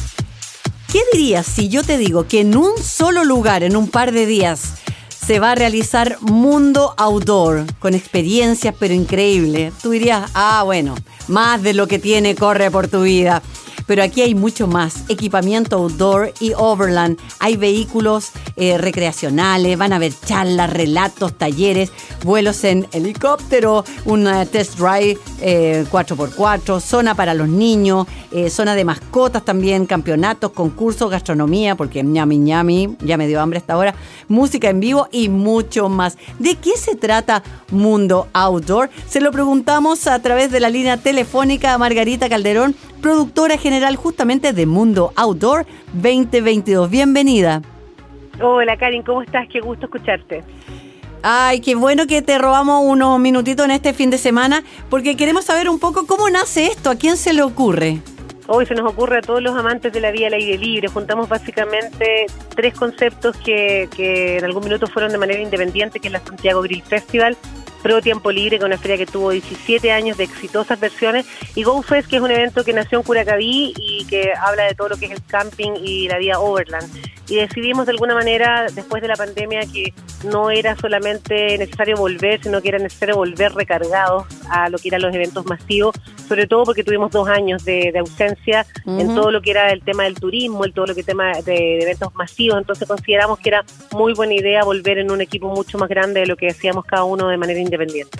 ¿Qué dirías si yo te digo que en un solo lugar, en un par de días, se va a realizar Mundo Outdoor con experiencias pero increíble? Tú dirías, ah, bueno, más de lo que tiene Corre por tu vida pero aquí hay mucho más. Equipamiento outdoor y overland. Hay vehículos eh, recreacionales, van a haber charlas, relatos, talleres, vuelos en helicóptero, un eh, test drive 4x4, eh, zona para los niños, zona de mascotas también, campeonatos, concursos, gastronomía, porque ñami ñami, ya me dio hambre esta hora, música en vivo y mucho más. ¿De qué se trata Mundo Outdoor? Se lo preguntamos a través de la línea telefónica a Margarita Calderón, productora general justamente de Mundo Outdoor 2022. Bienvenida. Hola Karin, ¿cómo estás? Qué gusto escucharte. Ay, qué bueno que te robamos unos minutitos en este fin de semana, porque queremos saber un poco cómo nace esto, a quién se le ocurre. Hoy se nos ocurre a todos los amantes de la vida al aire libre. Juntamos básicamente tres conceptos que, que en algún minuto fueron de manera independiente, que es la Santiago Grill Festival, Pro Tiempo Libre, que es una feria que tuvo 17 años de exitosas versiones, y GoFest, que es un evento que nació en Curacaví y que habla de todo lo que es el camping y la vida overland. Y decidimos de alguna manera, después de la pandemia, que no era solamente necesario volver, sino que era necesario volver recargados a lo que eran los eventos masivos, sobre todo porque tuvimos dos años de, ausencia en todo lo que era el tema del turismo, el todo lo que tema de, de eventos masivos, entonces consideramos que era muy buena idea volver en un equipo mucho más grande de lo que hacíamos cada uno de manera independiente.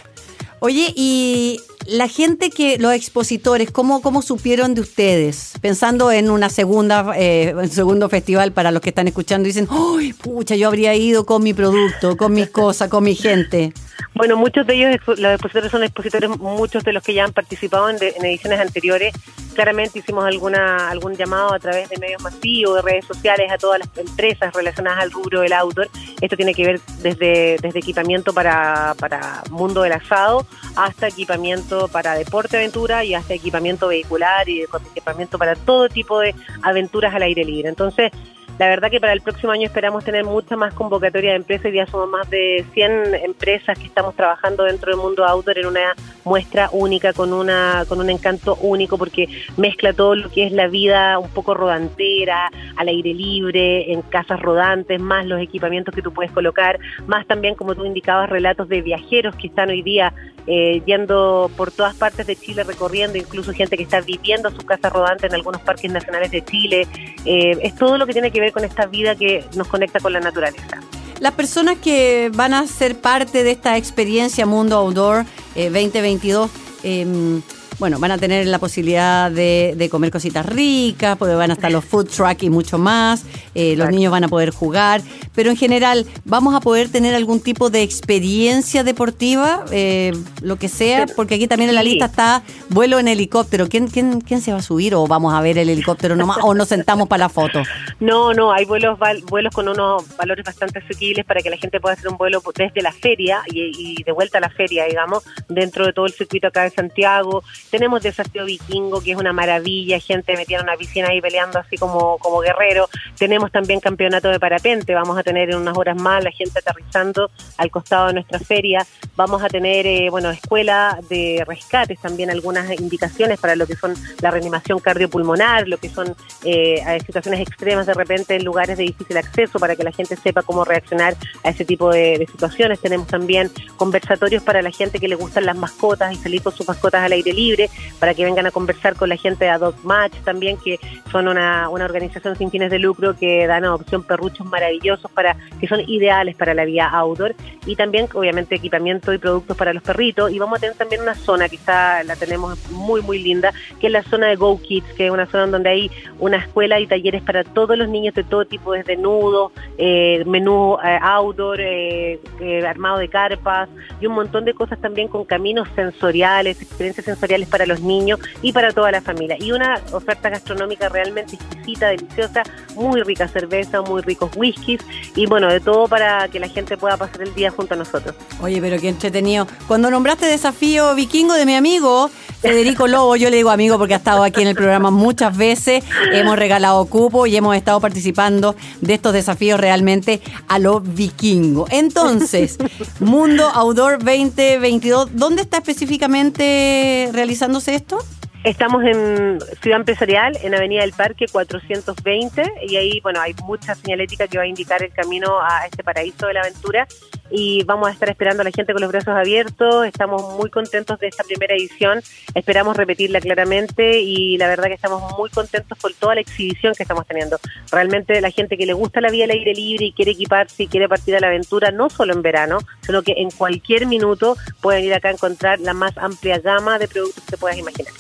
Oye, y la gente que, los expositores, ¿cómo, cómo supieron de ustedes? Pensando en una segunda, eh, un segundo festival para los que están escuchando, dicen, ¡ay, pucha, yo habría ido con mi producto, con mis cosas, con mi gente! Bueno, muchos de ellos, los expositores son expositores, muchos de los que ya han participado en, ediciones anteriores. Claramente hicimos alguna algún llamado a través de medios masivos, de redes sociales, a todas las empresas relacionadas al rubro del outdoor. Esto tiene que ver desde, desde equipamiento para, para mundo del asado hasta equipamiento para deporte aventura y hasta equipamiento vehicular y equipamiento para todo tipo de aventuras al aire libre. Entonces, La verdad que para el próximo año esperamos tener mucha más convocatoria de empresas y ya somos más de 100 empresas que estamos trabajando dentro del mundo outdoor en una muestra única, con una con un encanto único porque mezcla todo lo que es la vida un poco rodantera, al aire libre, en casas rodantes, más los equipamientos que tú puedes colocar, más también como tú indicabas relatos de viajeros que están hoy día eh, yendo por todas partes de Chile recorriendo, incluso gente que está viviendo su casa rodante en algunos parques nacionales de Chile. Eh, es todo lo que tiene que ver con esta vida que nos conecta con la naturaleza. Las personas que van a ser parte de esta experiencia Mundo Outdoor 2022, eh, bueno, van a tener la posibilidad de, comer cositas ricas, porque van a estar los food truck y mucho más, eh, los niños van a poder jugar, pero en general, ¿vamos a poder tener algún tipo de experiencia deportiva, eh, lo que sea? Porque aquí también en la lista está vuelo en helicóptero. ¿Quién, quién, quién se va a subir o vamos a ver el helicóptero nomás o nos sentamos para la foto? No, no, hay vuelos vuelos con unos valores bastante asequibles para que la gente pueda hacer un vuelo desde la feria y, y de vuelta a la feria, digamos, dentro de todo el circuito acá de Santiago tenemos Desafío Vikingo, que es una maravilla, gente metida en una piscina ahí peleando así como, como guerrero. Tenemos también campeonato de parapente, vamos a tener en unas horas más la gente aterrizando al costado de nuestra feria. Vamos a tener, eh, bueno, escuela de rescates, también algunas indicaciones para lo que son la reanimación cardiopulmonar, lo que son eh, situaciones extremas de repente en lugares de difícil acceso para que la gente sepa cómo reaccionar a ese tipo de, de situaciones. Tenemos también conversatorios para la gente que le gustan las mascotas y salir con sus mascotas al aire libre para que vengan a conversar con la gente de Adopt Match también, que son una, una organización sin fines de lucro que dan adopción perruchos maravillosos para que son ideales para la vía outdoor. Y también obviamente equipamiento y productos para los perritos. Y vamos a tener también una zona, quizá la tenemos muy muy linda, que es la zona de Go Kids, que es una zona donde hay una escuela y talleres para todos los niños de todo tipo, desde nudo, eh, menú eh, outdoor, eh, armado de carpas y un montón de cosas también con caminos sensoriales, experiencias sensoriales para los niños y para toda la familia. Y una oferta gastronómica realmente exquisita, deliciosa, muy rica cerveza, muy ricos whiskies y bueno, de todo para que la gente pueda pasar el día junto a nosotros. Oye, pero qué entretenido. Cuando nombraste desafío vikingo de mi amigo, Federico Lobo, yo le digo amigo porque ha estado aquí en el programa muchas veces, hemos regalado cupo y hemos estado participando de estos desafíos realmente a lo vikingo. Entonces, Mundo Outdoor 2022, ¿dónde está específicamente realizándose esto? Estamos en Ciudad Empresarial, en Avenida del Parque 420, y ahí, bueno, hay mucha señalética que va a indicar el camino a este paraíso de la aventura. Y vamos a estar esperando a la gente con los brazos abiertos. Estamos muy contentos de esta primera edición. Esperamos repetirla claramente y la verdad que estamos muy contentos por toda la exhibición que estamos teniendo. Realmente la gente que le gusta la vía al aire libre y quiere equiparse y quiere partir a la aventura, no solo en verano, sino que en cualquier minuto pueden ir acá a encontrar la más amplia gama de productos que puedas imaginar.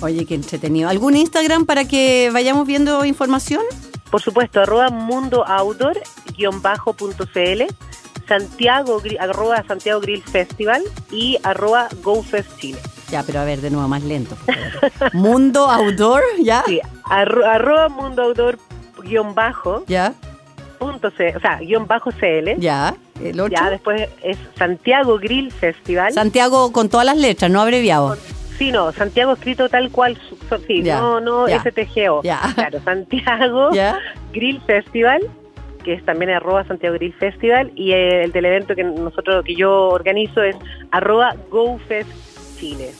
Oye, qué entretenido. ¿Algún Instagram para que vayamos viendo información? Por supuesto, arroba mundo outdoor cl Santiago, arroba Santiago Grill Festival y arroba GoFest Chile. Ya, pero a ver, de nuevo, más lento. <laughs> mundo Outdoor, ¿ya? Sí, arroba Mundo Outdoor guion bajo. ¿Ya? Punto C, o sea, guion bajo CL. Ya, el otro. Ya, después es Santiago Grill Festival. Santiago con todas las letras, no abreviado. Sí, no, Santiago escrito tal cual, sí, no, no STGO. Claro, Santiago <laughs> Grill Festival, que es también arroba Santiago Grill Festival, y el del evento que nosotros, que yo organizo es arroba GoFest Chile.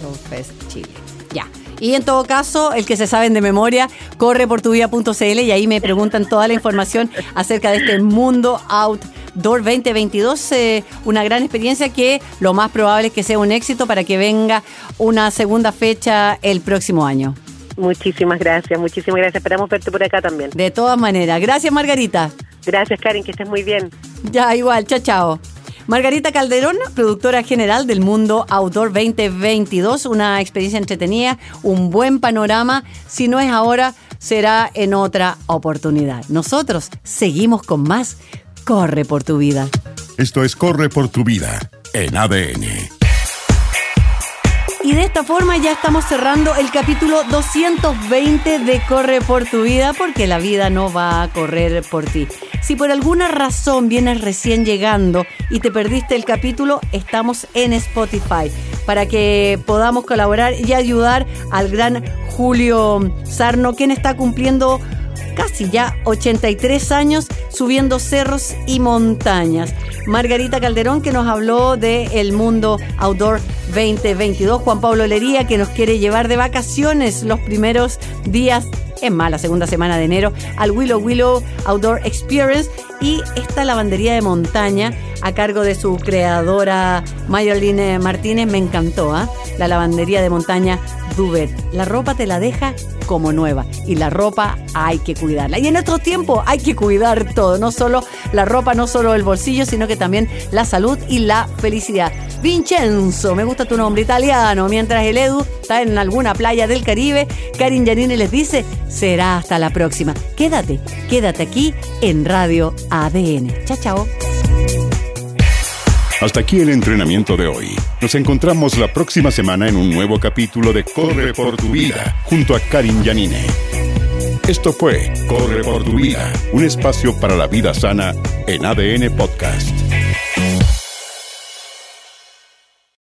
GoFest Chile, ya. Y en todo caso, el que se saben de memoria, corre por tu vida.cl y ahí me preguntan toda la información acerca de este mundo outdoor 2022. Eh, una gran experiencia que lo más probable es que sea un éxito para que venga una segunda fecha el próximo año. Muchísimas gracias, muchísimas gracias. Esperamos verte por acá también. De todas maneras. Gracias, Margarita. Gracias, Karin, que estés muy bien. Ya, igual. Chao, chao. Margarita Calderón, productora general del Mundo Outdoor 2022, una experiencia entretenida, un buen panorama. Si no es ahora, será en otra oportunidad. Nosotros seguimos con más Corre por tu vida. Esto es Corre por tu vida en ADN. Y de esta forma ya estamos cerrando el capítulo 220 de Corre por tu vida, porque la vida no va a correr por ti. Si por alguna razón vienes recién llegando y te perdiste el capítulo, estamos en Spotify para que podamos colaborar y ayudar al gran Julio Sarno, quien está cumpliendo casi ya 83 años subiendo cerros y montañas. Margarita Calderón que nos habló de el mundo outdoor 2022. Juan Pablo Lería que nos quiere llevar de vacaciones los primeros días en más, la segunda semana de enero, al Willow Willow Outdoor Experience y esta lavandería de montaña a cargo de su creadora Mayoline Martínez me encantó, ¿ah? La lavandería de montaña Duvet. La ropa te la deja como nueva y la ropa hay que cuidarla. Y en estos tiempos hay que cuidar todo, no solo la ropa, no solo el bolsillo, sino que también la salud y la felicidad. Vincenzo, me gusta tu nombre italiano, mientras el Edu está en alguna playa del Caribe, Karin Yanine les dice, será hasta la próxima. Quédate, quédate aquí en Radio ADN. Chao, chao. Hasta aquí el entrenamiento de hoy. Nos encontramos la próxima semana en un nuevo capítulo de Corre por tu vida junto a Karin Yanine. Esto fue Corre por tu vida, un espacio para la vida sana en ADN Podcast.